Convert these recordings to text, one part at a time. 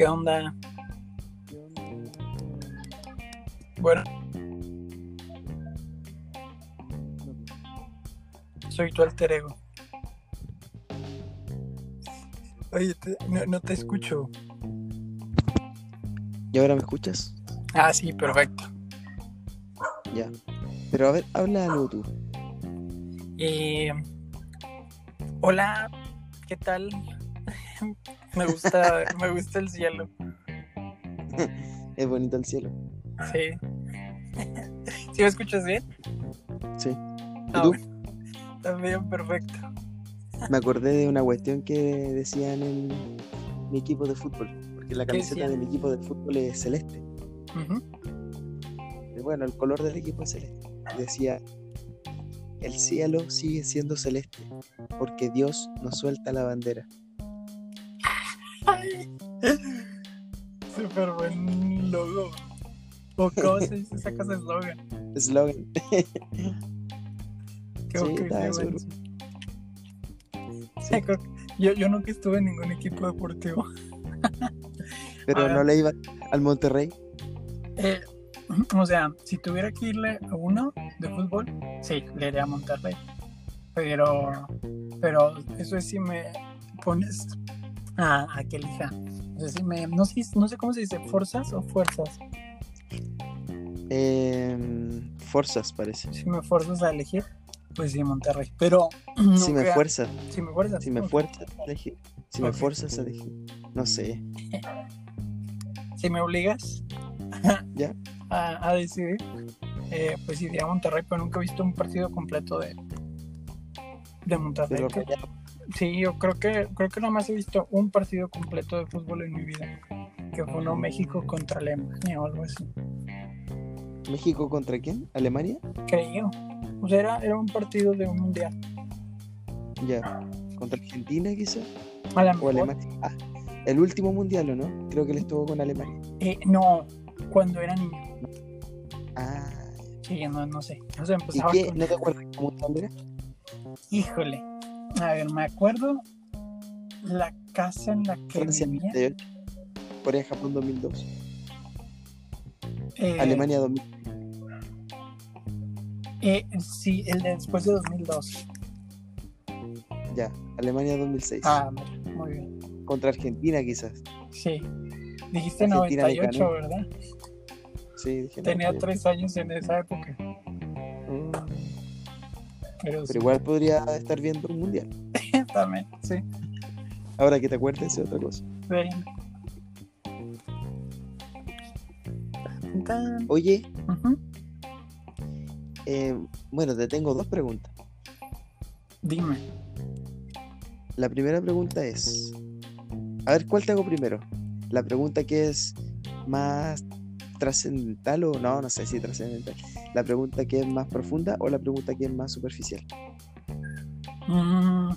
¿Qué onda? Bueno. Soy tu alter ego. Oye, te- no, no te escucho. ¿Y ahora me escuchas? Ah, sí, perfecto. Ya. Pero a ver, habla algo tú. Eh, hola, ¿qué tal? Me gusta, me gusta el cielo. Es bonito el cielo. Sí. ¿Sí me escuchas bien? Sí. Ah, ¿Y tú? bueno. También perfecto. Me acordé de una cuestión que decían en mi equipo de fútbol. Porque la ¿Qué camiseta de mi equipo de fútbol es celeste. Y bueno, el color del equipo es celeste. Decía, el cielo sigue siendo celeste porque Dios nos suelta la bandera. Ay. Súper buen logo. ¿O cómo se dice esa cosa eslogan? Eslogan. Qué Sí. Sí, Yo, yo nunca estuve en ningún equipo deportivo. Pero Ahora- no le iba al Monterrey. Eh, o sea, si tuviera que irle a uno de fútbol, sí, le iría a Monterrey. Pero, pero eso es si me pones a, a que elija. Si me, no, sé, no sé cómo se dice, ¿forzas o fuerzas? Em, Forzas, parece. Si me fuerzas a elegir, pues sí, Monterrey. Pero Si me fuerzas, si me fuerzas, si me fuerzas a elegir. Si me fuerzas a elegir. No sé. si me obligas ¿Ya? a, a decidir, eh, pues iría a Monterrey, pero nunca he visto un partido completo de, de Monterrey. Pero Que- Sí, yo creo que creo que nomás he visto un partido completo de fútbol en mi vida, que fue uno México contra Alemania o algo así. ¿México contra quién? ¿Alemania? Creo. O sea, era, era un partido de un mundial. Ya. ¿Contra Argentina quizás? A la ¿O mejor, Alemania? Ah, el último mundial, ¿o no? Creo que le estuvo con Alemania. eh, no, cuando era niño. Ah. Sí, no, no sé. O sea, ¿Y empezaba qué? con... ¿No te acuerdas cómo mundial era? Híjole. A ver, me acuerdo la casa en la que Francia vivía. 98. Corea-Japón 2002. eh, Alemania 2000. eh, sí, el de después de 2002. Ya. Alemania 2006. Ah, muy bien. Contra Argentina quizás. Sí. Dijiste Argentina le 98, ganó. ¿verdad? Sí, dije. Tenía pero- tres años en esa época. Pero, igual podría estar viendo un mundial. también, sí. Ahora que te acuerdes es otra cosa. Tan, Oye, eh, bueno, te tengo dos preguntas. Dime. La primera pregunta es, a ver, ¿cuál te hago primero? La pregunta que es más trascendental o no, no sé si trascendental. La pregunta que es más profunda o la pregunta que es más superficial. Mm,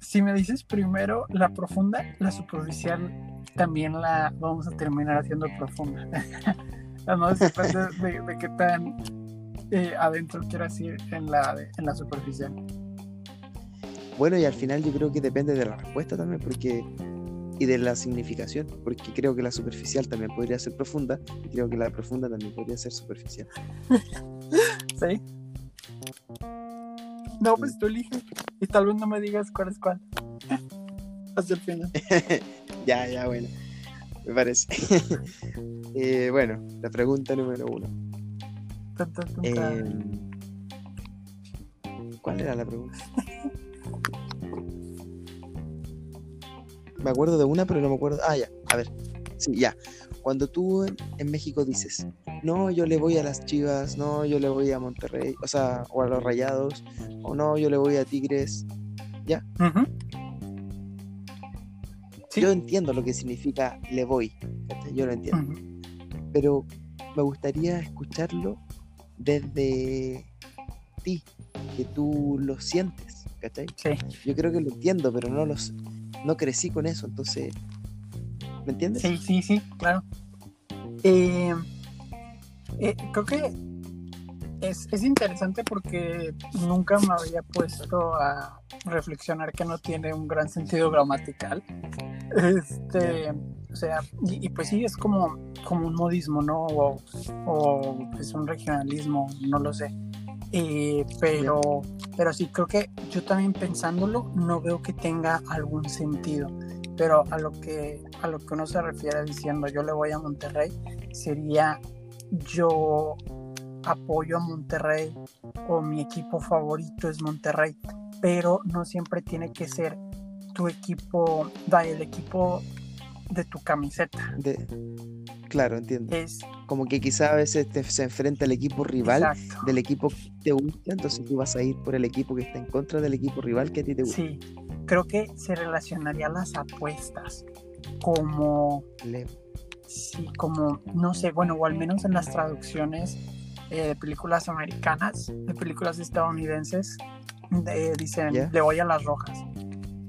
Si me dices primero la profunda, la superficial también la vamos a terminar haciendo profunda. Además depende de, de qué tan eh, adentro quieras ir en la, en la superficial. Bueno, y al final yo creo que depende de la respuesta también, porque y de la significación, porque creo que la superficial también podría ser profunda y creo que la profunda también podría ser superficial. ¿Sí? No, pues tú eliges. Y tal vez no me digas cuál es cuál. Hasta el final. ya, ya, bueno, me parece. Eh, bueno, la pregunta número uno. Tan, tan, tan. Eh, ¿Cuál era la pregunta? Me acuerdo de una, pero no me acuerdo. Ah, ya, a ver. Sí, ya. Cuando tú en, en México dices, no, yo le voy a las Chivas, no, yo le voy a Monterrey, o sea, o a los Rayados, o no, yo le voy a Tigres. Ujú. Sí. Yo entiendo lo que significa le voy, yo lo entiendo. Pero me gustaría escucharlo desde ti, que tú lo sientes, ¿cachai? Sí. Yo creo que lo entiendo, pero no los no crecí con eso, entonces ¿me entiendes? Sí, sí, sí, claro. Eh, eh, creo que es, es interesante porque nunca me había puesto a reflexionar que no tiene un gran sentido gramatical Este, o sea, y, pues sí, es como, como un modismo, ¿no? O, o es un regionalismo, no lo sé. Eh, pero, pero sí, creo que yo también pensándolo, no veo que tenga algún sentido. Pero a lo que, a lo que uno se refiere diciendo yo le voy a Monterrey, sería yo apoyo a Monterrey o mi equipo favorito es Monterrey, pero no siempre tiene que ser tu equipo, da el equipo de tu camiseta. De, claro, entiendo. Es, Como que quizá a veces te, se enfrenta el equipo rival del equipo que te gusta, entonces tú vas a ir por el equipo que está en contra del equipo rival que a ti te gusta. Sí, creo que se relacionaría las apuestas como... Sí, como, no sé, bueno, o al menos en las traducciones eh, de películas americanas, de películas estadounidenses, dicen, le voy a las rojas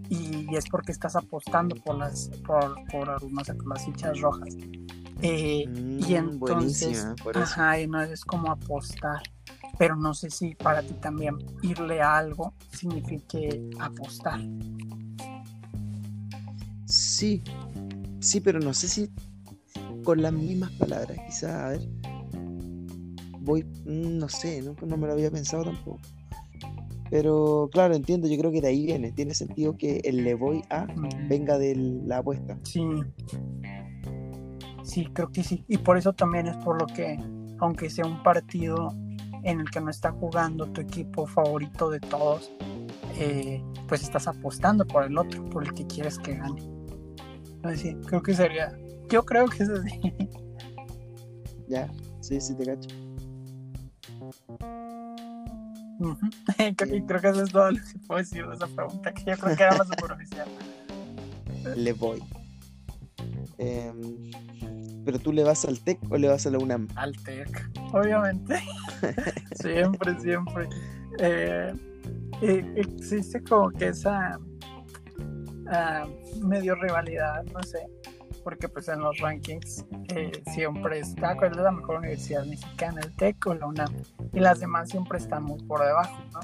y es porque estás apostando por las por, por, no sé, las fichas rojas. Eh, y mm, entonces, ajá, y no es como apostar. Pero no sé si para ti también irle a algo signifique apostar. Sí, sí, pero no sé si con las mismas palabras. Quizá, a ver, voy, mm, no sé, no, no me lo había pensado tampoco. Pero claro, entiendo, yo creo que de ahí viene. Tiene sentido que el le voy a venga de la apuesta. Sí. Sí, creo que sí. Y por eso también es por lo que, aunque sea un partido en el que no está jugando tu equipo favorito de todos, eh, pues estás apostando por el otro, por el que quieres que gane. Así, creo que sería. Yo creo que es así. Ya, sí, sí, te cacho. creo, que eso es todo lo que puedo decir de esa pregunta, que yo creo que era más superficial. Le voy. Em, ¿Pero tú le vas al TEC o le vas a la UNAM? Al TEC, obviamente. siempre, siempre. Eh, eh, existe como que esa ah, medio rivalidad, no sé porque pues en los rankings eh, siempre está cuál es la mejor universidad mexicana, el TEC o la UNAM, y las demás siempre están muy por debajo, ¿no?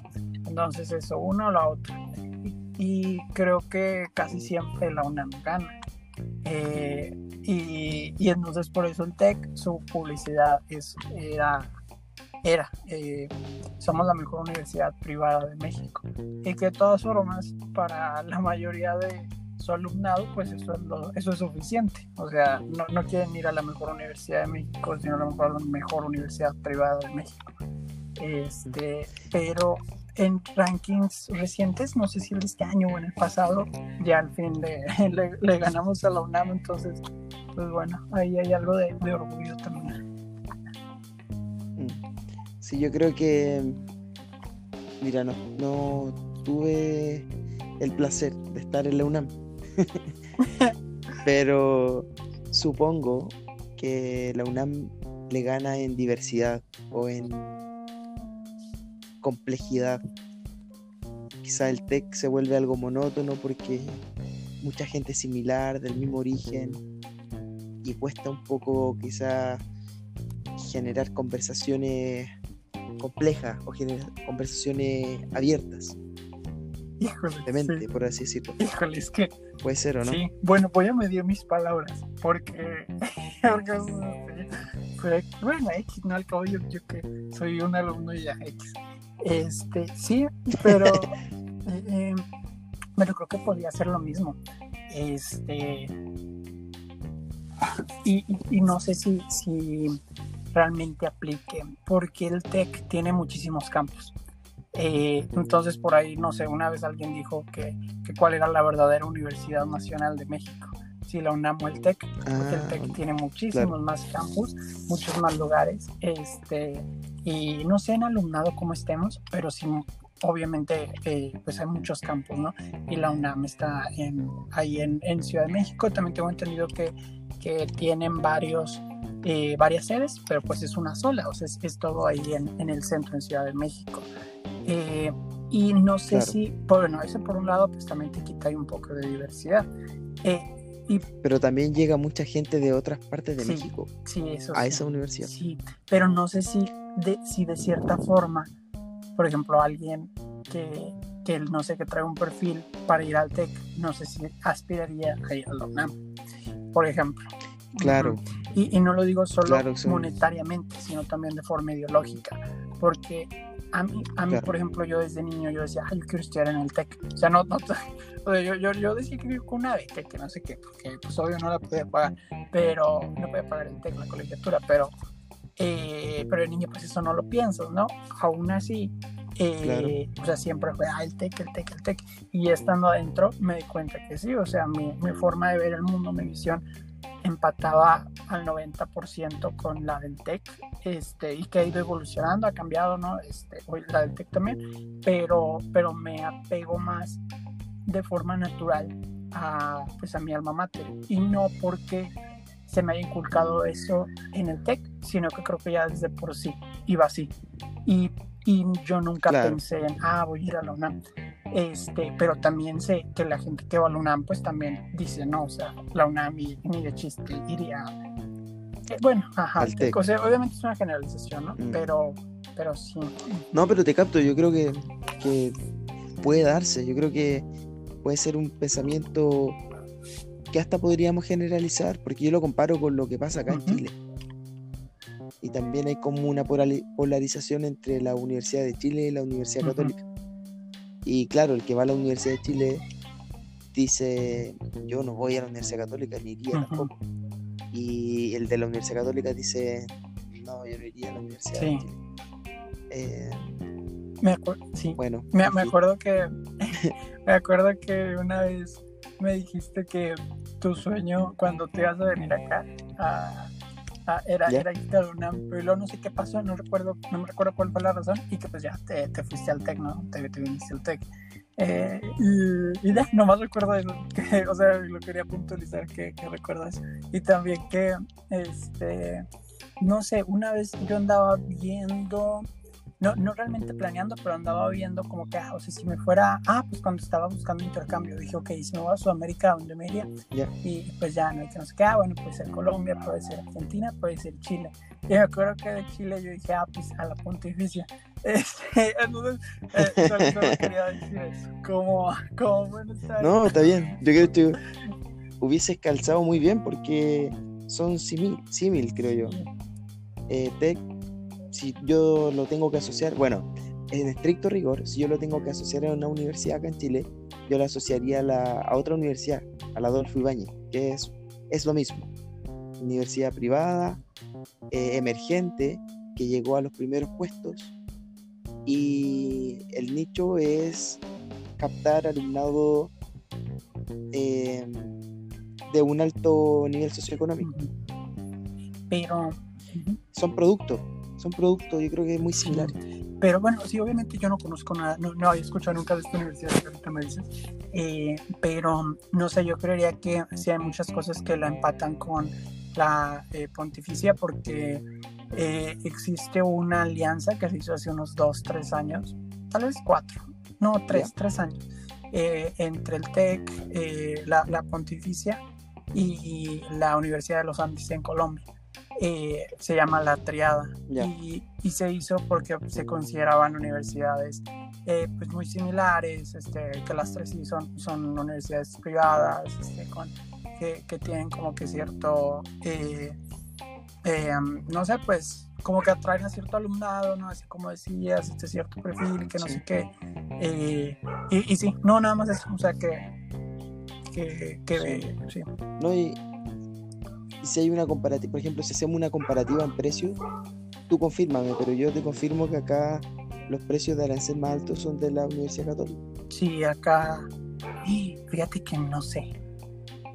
Entonces eso, uno o la otra. Y, creo que casi siempre la UNAM gana. Eh, y, y, entonces por eso el TEC, su publicidad es, era, era eh, somos la mejor universidad privada de México. Y que de todas formas, para la mayoría de su alumnado, pues eso es, eso es suficiente. O sea, no, no, quieren ir a la mejor universidad de México, sino a la mejor, mejor universidad privada de México. Este, pero en rankings recientes, no sé si el este año o en el pasado, ya al fin le, le, ganamos a la UNAM, entonces, pues bueno, ahí hay algo de, de orgullo también. Mm. Sí, yo creo que, mira, no, no tuve el placer de estar en la UNAM Pero supongo que la UNAM le gana en diversidad o en complejidad. Quizá el TEC se vuelve algo monótono porque mucha gente similar, del mismo origen, y cuesta un poco quizá generar conversaciones complejas o generar conversaciones abiertas. Híjole. por así decirlo. Híjole, es que. Puede ser o no. Sí, bueno, voy a medir mis palabras, porque. porque bueno, X, no al cabo yo, que soy un alumno y ya X. Este, sí, pero. eh, eh, pero creo que podría ser lo mismo. Este. Y, y, no sé si, si realmente aplique, porque el TEC tiene muchísimos campos. Eh, entonces por ahí, no sé, una vez alguien dijo que, que, cuál era la verdadera Universidad Nacional de México. Si la UNAM o el TEC, porque el TEC ah, tiene muchísimos más campus, muchos más lugares, este, y no sé en alumnado cómo estemos, pero sí, obviamente, eh, pues hay muchos campus, ¿no? Y la UNAM está en, ahí en, en Ciudad de México, también tengo entendido que, que tienen varios eh, varias sedes, pero pues es una sola, o sea, es, es todo ahí en, en, el centro, en Ciudad de México. Eh, y no sé si, bueno, eso por un lado, pues también te quita ahí un poco de diversidad. Eh, y, pero también llega mucha gente de otras partes de México sí, eso a esa universidad. Sí, pero no sé si de, si de cierta forma, por ejemplo, alguien que, que no sé que trae un perfil para ir al TEC, no sé si aspiraría a ir a la UNAM, por ejemplo. Claro. Y, y no lo digo solo Claro, sí. monetariamente, sino también de forma ideológica, porque a mí, a mí Claro. por ejemplo, yo desde niño yo decía, ay, yo quiero estudiar en el TEC. O sea, no, no o sea, yo, yo, yo decía que iba con una beca, que no sé qué, porque pues obvio no la podía pagar, pero no podía pagar el TEC, la colegiatura, pero, eh, pero el niño pues eso no lo piensas, ¿no? Aún así, eh, o sea, siempre fue, ah, el TEC, el TEC, el TEC. Y estando adentro me di cuenta que sí, o sea, mi, mi forma de ver el mundo, mi visión empataba al 90% con la del TEC, este, y que ha ido evolucionando, ha cambiado, ¿no? Este, hoy la del TEC también, pero, pero me apego más de forma natural a, pues, a mi alma mater, y no porque se me haya inculcado eso en el TEC, sino que creo que ya desde por sí iba así. Y, y yo nunca Claro. pensé en, ah, voy a ir a la UNAM. Este, pero también sé que la gente que va a la UNAM, pues también dice, no, o sea, la UNAM y, ni de chiste iría. Eh, bueno, ajá, Al TEC. o sea, obviamente es una generalización, ¿no? Mm. Pero, pero sí. No, pero te capto, yo creo que, que puede darse, yo creo que puede ser un pensamiento que hasta podríamos generalizar, porque yo lo comparo con lo que pasa acá en. Chile. Y también hay como una polari- polarización entre la Universidad de Chile y la Universidad. Católica. Y claro, el que va a la Universidad de Chile dice, yo no voy a la Universidad Católica, ni iría tampoco. Y el de la Universidad Católica dice, no, yo no iría a la Universidad Sí. de Chile. Eh, Me sí. bueno, Me, me acuerdo que me acuerdo que una vez me dijiste que tu sueño cuando te ibas a venir acá a- a- era, Ya. era irte a la UNAM, pero luego no sé qué pasó, no recuerdo, no me recuerdo cuál fue la razón, y que pues ya te, te fuiste al TEC, ¿no? Te, te viniste al TEC. Eh, y, y ya, nomás recuerdo eso, que, o sea, lo quería puntualizar que, que recuerdas. Y también que, este, no sé, una vez yo andaba viendo, no, no realmente planeando, pero andaba viendo como que, ah, o sea, si me fuera, ah, pues cuando estaba buscando intercambio, dije, ok, si me voy a Sudamérica, ¿a dónde me iría? Ya. Y pues ya, no hay que no sé qué, ah, bueno, puede ser Colombia, puede ser Argentina, puede ser Chile. Y me acuerdo que de Chile yo dije, ah, pues a la pontificia. Este, entonces, eh, solo, solo quería decir eso, como, como bueno estar. No, está bien. Yo creo que tú hubieses calzado muy bien porque son símil, creo yo. Eh, Tech, si yo lo tengo que asociar, bueno, en estricto rigor, si yo lo tengo que asociar a una universidad acá en Chile, yo la asociaría a, la, a otra universidad, a la Adolfo Ibáñez, que es, es lo mismo. Universidad privada, eh, emergente, que llegó a los primeros puestos. Y el nicho es captar alumnado eh, de un alto nivel socioeconómico. Pero. Son productos, son productos, yo creo que es muy similar. Pero bueno, sí, obviamente yo no conozco nada, no, no había escuchado nunca de esta universidad que ahorita me dices, eh, pero no sé, yo creería que sí hay muchas cosas que la empatan con la eh, pontificia porque eh, existe una alianza que se hizo hace unos dos, tres años, tal vez cuatro, no, tres, Ya. tres años, eh, entre el TEC, eh, la, la pontificia y la Universidad de los Andes en Colombia. Eh, se llama La Triada Ya. y, y se hizo porque se consideraban universidades eh, pues muy similares, este, que las tres sí son, son universidades privadas, este, con, que, que tienen como que cierto, eh, eh, no sé, pues como que atraen a cierto alumnado, ¿no? Así como decías, este cierto perfil, que no Sí. sé qué. eh, y, y sí, no, nada más eso, o sea que, que, que sí. ¿no? Y, y si hay una comparativa, por ejemplo, si hacemos una comparativa en precio, tú confírmame, pero yo te confirmo que acá los precios de arancel más altos son de la Universidad Católica. Sí, acá, y fíjate que no sé.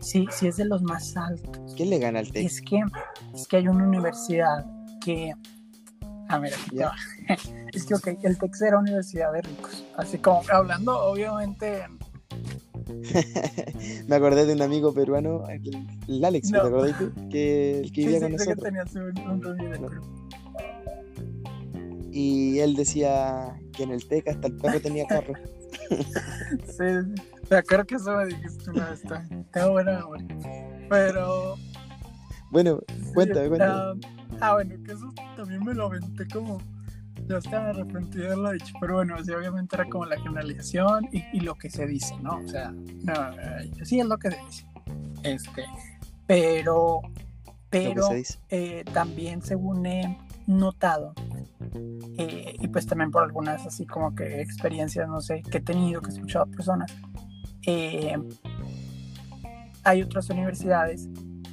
Sí, sí es de los más altos. ¿Quién le gana al TEC? Es que, es que hay una universidad que. A ver, aquí va. Es que, ok, el TEC era universidad de ricos. Así como hablando, obviamente. Me acordé de un amigo peruano, el, el Alex, No. ¿te acordás tú? Que el que vivía sí, con que nosotros. un, un. Y él decía que en el TEC hasta el perro tenía carro. Sí. Me acuerdo que eso me dijiste una vez. Tengo buena. Pero. Bueno, sí, Cuéntame, cuéntame. ah, ah, bueno, que eso también me lo aventé como. Yo estaba arrepentido de lo dicho, pero bueno, sí, obviamente era como la generalización y, y lo que se dice, ¿no? O sea, no, sí es lo que se dice. Este, pero, pero se dice. eh, también según he notado, eh, y pues también por algunas así como que experiencias, no sé, que he tenido, que he escuchado a personas, eh, hay otras universidades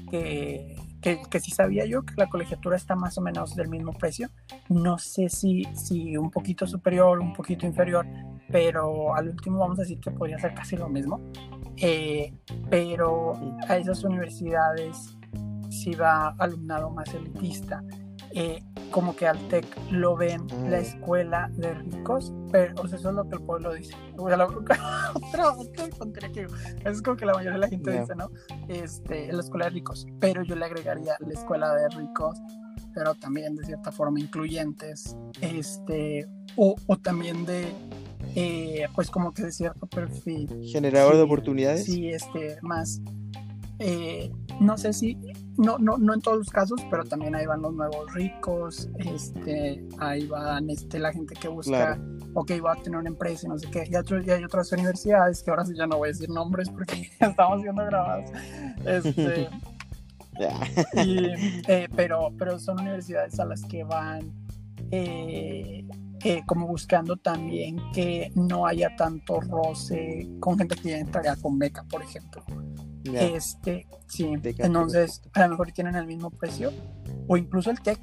que, que, que sí sabía yo que la colegiatura está más o menos del mismo precio. No sé si, si un poquito superior, un poquito inferior, pero al último vamos a decir que podría ser casi lo mismo. Eh, pero a esas universidades sí va alumnado más elitista. Eh, como que al TEC lo ven la escuela de ricos, pero o sea, eso es lo que el pueblo dice. O sea, que digo. Es como que la mayoría de la gente Ya. dice, ¿no? Este, la escuela de ricos, pero yo le agregaría la escuela de ricos, pero también de cierta forma incluyentes, este, o, o también de, eh, pues como que de cierto perfil. Generador de Sí, oportunidades. Sí, este, más, eh, no sé si, no, no, no en todos los casos, pero también ahí van los nuevos ricos, este, ahí van este, la gente que busca, Claro. ok, va a tener una empresa y no sé qué, y, otro- y hay otras universidades que ahora sí ya no voy a decir nombres porque estamos siendo grabados, este, Ya. y, eh, pero, pero son universidades a las que van eh, eh, como buscando también que no haya tanto roce con gente que entraría con beca, por ejemplo. Este, sí, entonces a lo mejor tienen el mismo precio, o incluso el TEC,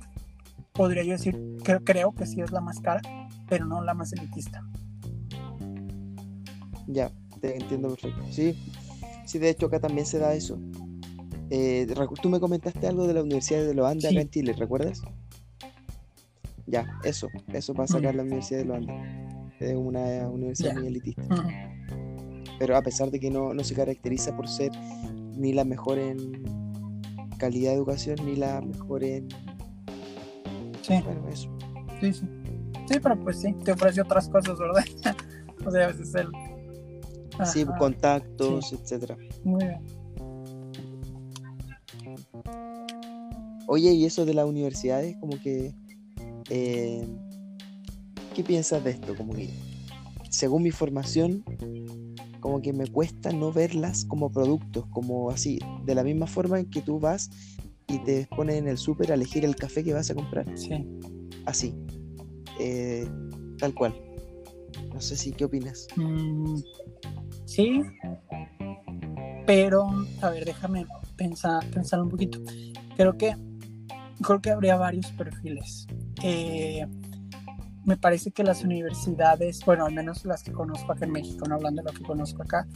podría yo decir, creo, creo que sí es la más cara, pero no la más elitista. Ya, te entiendo perfecto. Sí, sí, de hecho acá también se da eso. Eh, tú me comentaste algo de la Universidad de Los Andes Sí. acá en Chile, ¿recuerdas? Ya, eso, eso en Mm. la Universidad de Los Andes. Es una universidad muy elitista. Pero a pesar de que no, no se caracteriza por ser ni la mejor en calidad de educación, ni la mejor en... Sí, Bueno, eso. sí, sí. Sí, pero pues sí, te ofrece otras cosas, ¿verdad? o sea, a veces el... Sí, Ajá, contactos, etcétera. Muy bien. Oye, y eso de las universidades, como que... eh, ¿Qué piensas de esto? Como que, según mi formación, como que me cuesta no verlas como productos, como así, de la misma forma en que tú vas y te pones en el súper a elegir el café que vas a comprar. Sí. Así, eh, tal cual. No sé si, ¿qué opinas? Mm, sí, pero a ver, déjame pensar, pensar un poquito. Creo que creo que habría varios perfiles. Eh, me parece que las universidades, bueno, al menos las que conozco acá en México, no hablando de lo que conozco acá,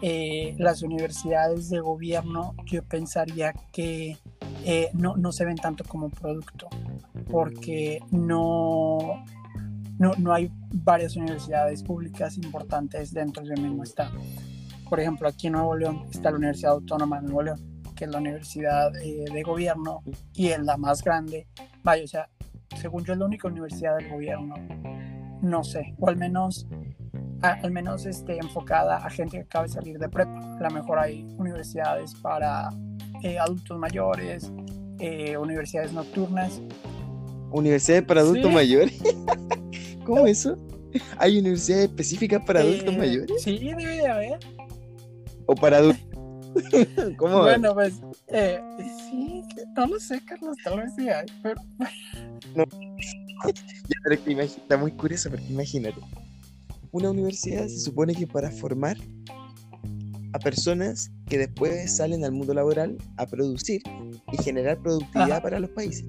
eh, las universidades de gobierno, yo pensaría que eh, no, no se ven tanto como producto, porque no, no, no hay varias universidades públicas importantes dentro del mismo estado. Por ejemplo, aquí en Nuevo León está la Universidad Autónoma de Nuevo León, que es la universidad eh, de gobierno y es la más grande. Vaya, o sea, según yo es la única universidad del gobierno, no sé, o al menos, a- al menos este, enfocada a gente que acaba de salir de prepa. A lo mejor hay universidades para eh, adultos mayores, eh, universidades nocturnas. ¿Universidades para adultos Sí. mayores? ¿Cómo eso? ¿Hay universidades específicas para adultos Eh, mayores? Sí, debe de haber. ¿O para adultos? ¿Cómo? Bueno, pues eh, sí, no lo sé, Carlos, tal vez sí hay, pero Ya, pero que está muy curioso porque imagínate. Una universidad se supone que para formar a personas que después salen al mundo laboral a producir y generar productividad Ajá. para los países.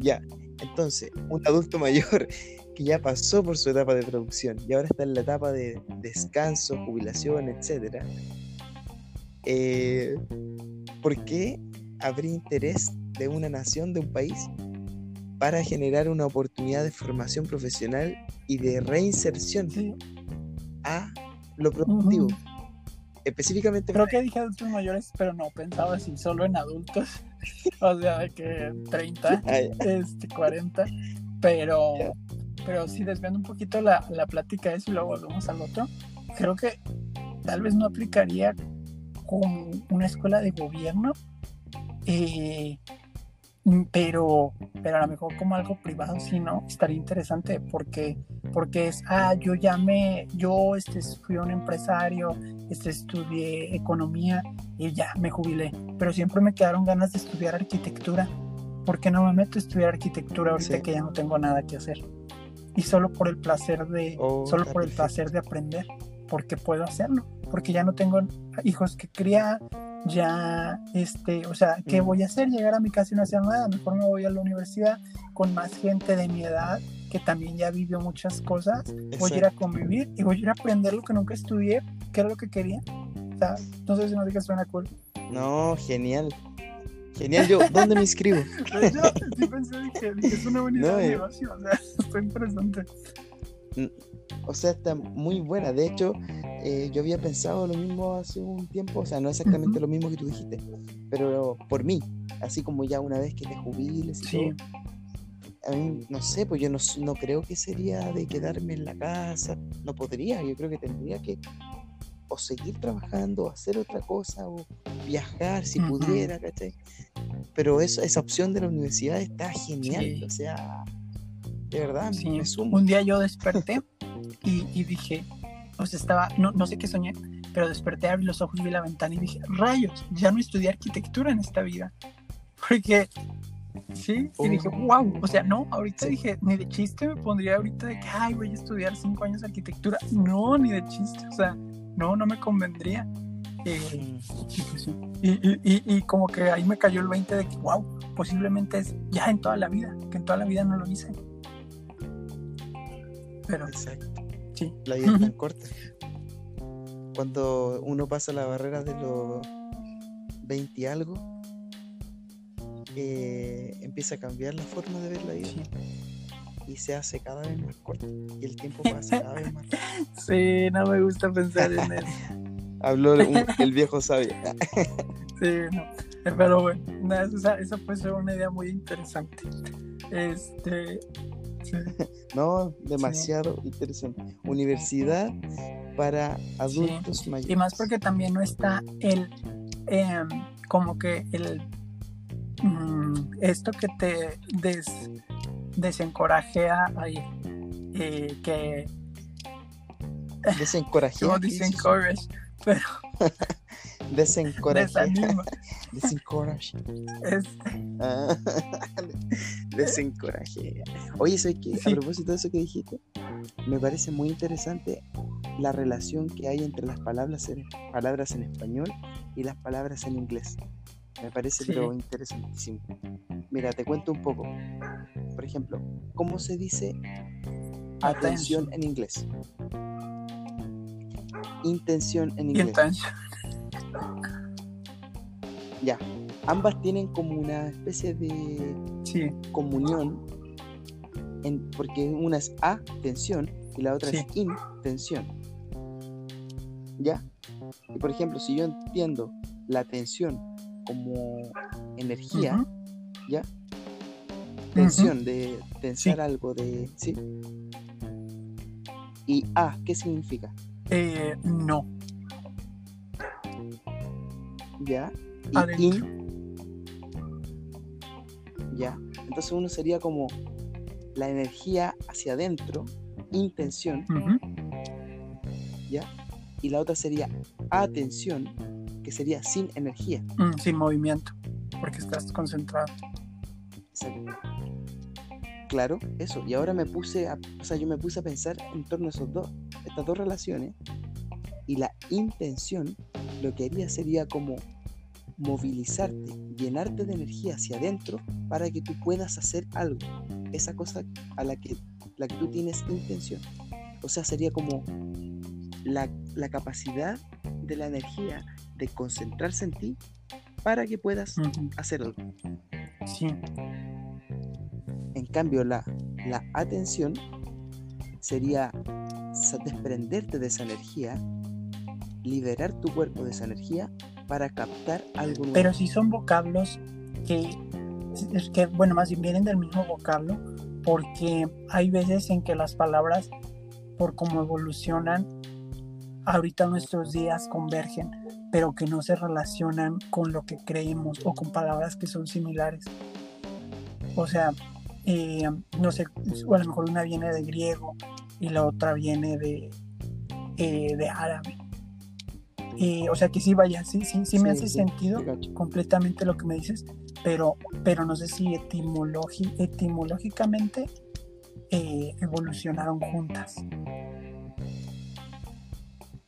Ya, entonces, un adulto mayor que ya pasó por su etapa de producción y ahora está en la etapa de descanso, jubilación, etc. Eh, ¿Por qué habría interés de una nación, de un país, para generar una oportunidad de formación profesional y de reinserción sí. a lo productivo? Ujú. Específicamente, Creo que dije adultos mayores, pero no pensaba así solo en adultos. o sea, de que 30, Ay, este, 40. Pero, pero sí, desviando un poquito la, la plática de eso y luego volvemos al otro. Creo que tal vez no aplicaría con una escuela de gobierno. eh, pero, pero a lo mejor como algo privado, sí, ¿no? Estaría interesante porque, porque es, ah, yo me, yo este, fui un empresario, este, estudié economía y ya me jubilé, pero siempre me quedaron ganas de estudiar arquitectura. ¿Por qué no me meto a estudiar arquitectura ahorita que ya no tengo nada que hacer? Y solo por el placer de, Oh, solo por el placer de aprender, porque puedo hacerlo, porque ya no tengo hijos que criar, ya, este, o sea, ¿qué voy a hacer? Llegar a mi casa y no hacer nada, mejor me voy a la universidad con más gente de mi edad que también ya vivió muchas cosas, voy a ir a convivir y voy a ir a aprender lo que nunca estudié, que era lo que quería, o sea, no sé si me digas suena cool. No, genial. Genial, yo, ¿dónde me inscribo? Pero yo sí pensé, dije, es una buena idea No, de eh. negocio, o sea, está interesante. O sea, está muy buena. De hecho, eh, yo había pensado lo mismo hace un tiempo, o sea, no exactamente lo mismo que tú dijiste, pero por mí, así como ya una vez que te jubiles y Sí, todo, a mí, no sé, pues yo no, no creo que sería de quedarme en la casa, no podría, yo creo que tendría que o seguir trabajando, o hacer otra cosa, o viajar si pudiera, ¿cachai? Pero eso, esa opción de la universidad está genial, Sí. o sea, de verdad, Sí, me sumo. un día yo desperté y, y dije, o sea, estaba, no, no sé qué soñé, pero desperté, abrí los ojos, vi la ventana y dije, rayos, ya no estudié arquitectura en esta vida. Porque, sí, y dije, Oh. wow, o sea, no, ahorita Sí. dije, ni de chiste me pondría ahorita de que, ay, voy a estudiar cinco años de arquitectura. No, ni de chiste, o sea, no, no me convendría. Eh, pues y, y- y- y como que ahí me cayó el 20 de que, wow, posiblemente es ya en toda la vida, que en toda la vida no lo hice. Pero Exacto. Sí, La vida es tan corta. Cuando uno pasa la barrera de los 20 y algo, eh, empieza a cambiar la forma de ver la vida sí. y se hace cada vez más corta. Y el tiempo pasa cada vez más rápido. Sí, no me gusta pensar en eso. Habló un- el viejo sabio. Sí, no. Eh, Pero bueno, nada, esa, esa puede ser una idea muy interesante. Este, sí, No, demasiado interesante. Universidad para adultos mayores. Y más porque también no está el, em, como que el, mm, esto que te des, desencorajea ahí, eh, que Desencorajea. no disencourage, pero desanima. Desencourage. Este, Ah, Desencorajea. Oye, ¿sabes qué? Sí. A propósito de eso que dijiste, me parece muy interesante la relación que hay entre las palabras en, palabras en español y las palabras en inglés. Me parece Sí. interesantísimo. Mira, te cuento un poco. Por ejemplo, ¿cómo se dice atención en inglés? Intención en inglés. Ya. Ambas tienen como una especie de sí, comunión, en- porque una es atención y la otra Sí. es intención. ¿Ya? Y por ejemplo, si yo entiendo la atención como energía, ¿ya? Tensión, de tensar algo, de. ¿Sí? Y A, ¿qué significa? eh, no, ¿Ya? Y in. ¿Ya? Entonces uno sería como la energía hacia adentro, intención, ¿ya? Y la otra sería atención, que sería sin energía. mm, sin movimiento, porque estás concentrado. Exacto. Claro, eso. Y ahora me puse a, o sea, yo me puse a pensar en torno a esos dos, estas dos relaciones. Y la intención lo que haría sería como movilizarte, llenarte de energía hacia adentro para que tú puedas hacer algo. Esa cosa a la que, la que tú tienes intención. O sea, sería como la, la capacidad de la energía de concentrarse en ti para que puedas Ujú, hacer algo. Sí, En cambio, la, la atención sería desprenderte de esa energía, liberar tu cuerpo de esa energía para captar algo pero sí son vocablos que, que, bueno, más bien vienen del mismo vocablo, porque hay veces en que las palabras, por cómo evolucionan, ahorita nuestros días convergen, pero que no se relacionan con lo que creemos o con palabras que son similares. O sea, eh, no sé, o a lo mejor una viene de griego y la otra viene de, eh, de árabe. Eh, o sea que sí, vaya, sí, sí, sí me hace sentido completamente lo que me dices, pero, pero no sé si etimológicamente evolucionaron juntas.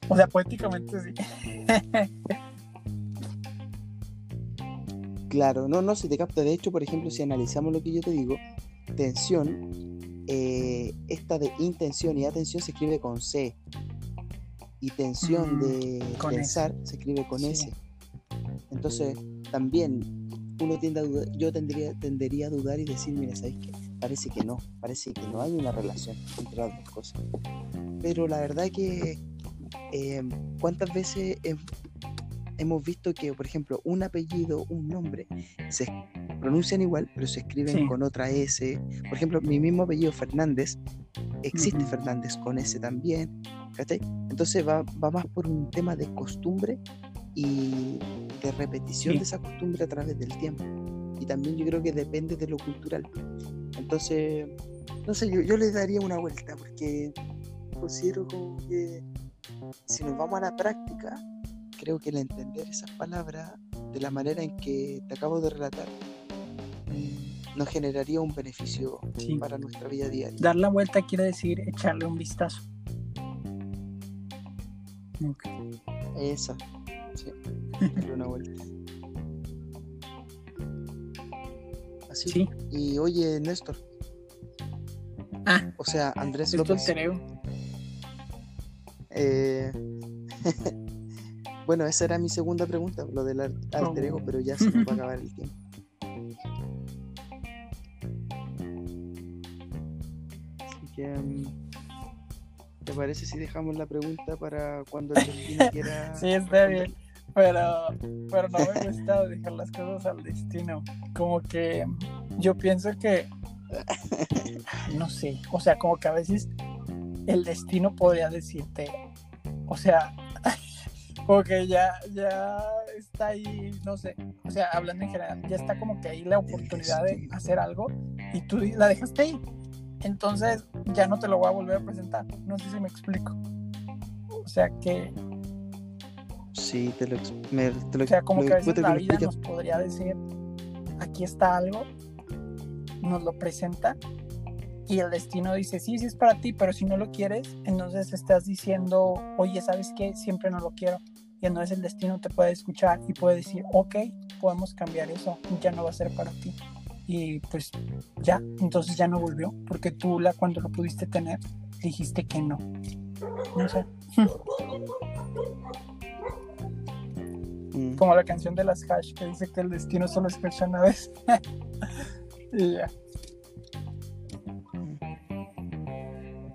O sea, poéticamente sí. claro, no, no, se te capta. De hecho, por ejemplo, si analizamos lo que yo te digo, tensión, eh, esta de intención y atención se escribe con C. Y tensión mm, de pensar se escribe con S. Entonces, también uno tiende a dudar, yo tendría, tendería a dudar y decir, mira, ¿sabes qué? Parece que no, parece que no hay una relación entre las dos cosas. Pero la verdad que eh, ¿cuántas veces hemos visto que, por ejemplo, un apellido, un nombre, se pronuncian igual, pero se escriben con otra S? Por ejemplo, mi mismo apellido Fernández, existe Fernández con S también. Entonces va, más por un tema de costumbre y de repetición de esa costumbre a través del tiempo. Y también yo creo que depende de lo cultural. Entonces, no sé, yo, yo le daría una vuelta porque considero como que si nos vamos a la práctica, creo que el entender esas palabras de la manera en que te acabo de relatar mm, nos generaría un beneficio para nuestra vida diaria. Dar la vuelta quiere decir echarle un vistazo. Esa, sí, darle una vuelta. Así. Sí. Y oye, Néstor. Ah, o sea, Andrés López. Eh, bueno, esa era mi segunda pregunta, lo del alter ego, pero ya se nos va a acabar el tiempo. Así que, mm, ¿te parece si dejamos la pregunta para cuando el destino quiera? sí, está bien. Pero, pero no me gusta dejar las cosas al destino. Como que yo pienso que, no sé, o sea, como que a veces el destino podría decirte, o sea, como que ya, ya está ahí, no sé, o sea, hablando en general, ya está como que ahí la oportunidad de hacer algo y tú la dejaste ahí. Entonces ya no te lo voy a volver a presentar. No sé si me explico. O sea que. Sí, te lo, me, O sea, como que a veces la vida nos podría decir: aquí está algo, nos lo presenta y el destino dice, sí, sí es para ti, pero si no lo quieres, entonces estás diciendo, oye, ¿sabes qué? Siempre no lo quiero. Y entonces el destino te puede escuchar y puede decir, ok, podemos cambiar eso, ya no va a ser para ti. Y pues ya, entonces ya no volvió, porque tú la, cuando lo pudiste tener, dijiste que no. No sé. Mm. Como la canción de las hash que dice que el destino solo escucha una vez. y ya.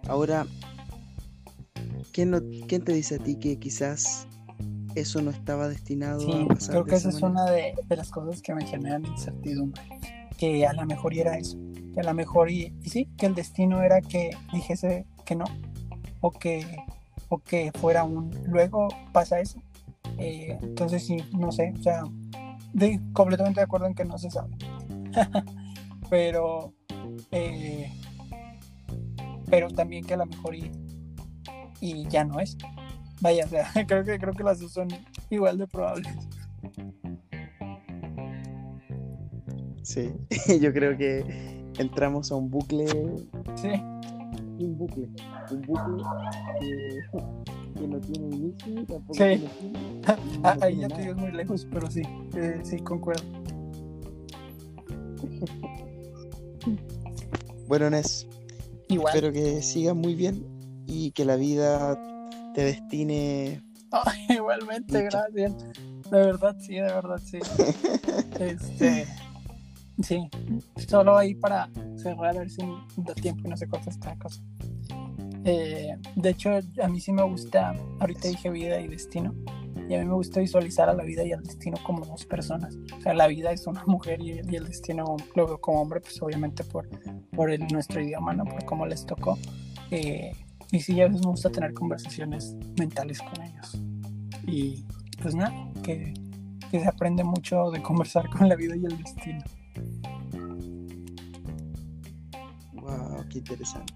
Ahora, ¿quién, te dice a ti que quizás eso no estaba destinado a pasar? Creo que esa, es una de, las cosas que me generan incertidumbre. Que a lo mejor era eso. Que a lo mejor, y, sí, que el destino era que dijese que no. O que, o que fuera un. Luego pasa eso. Eh, entonces, sí, no sé. O sea, de, completamente de acuerdo en que no se sabe. Pero. Eh, pero también que a lo mejor y, y ya no es. Vaya, o sea, creo que, creo que las dos son igual de probables. Sí, yo creo que entramos a un bucle. Sí. Un bucle. Un bucle que, no tiene inicio tampoco sí. Ahí ya te digo muy lejos, pero sí, eh, sí, concuerdo. bueno, Nes, Espero que sigas muy bien y que la vida te destine. igualmente, gracias. De verdad, sí, de verdad, sí. este. Sí, solo ahí para cerrar, a ver si da tiempo y no se corta esta cosa. Eh, de hecho, a mí sí me gusta, ahorita dije vida y destino, y a mí me gusta visualizar a la vida y al destino como dos personas. O sea, la vida es una mujer y, el destino lo veo como hombre, pues obviamente por, por el, nuestro idioma, ¿no? Por cómo les tocó. Eh, y sí, a veces me gusta tener conversaciones mentales con ellos. Y pues nada, que, que se aprende mucho de conversar con la vida y el destino. Wow, qué interesante.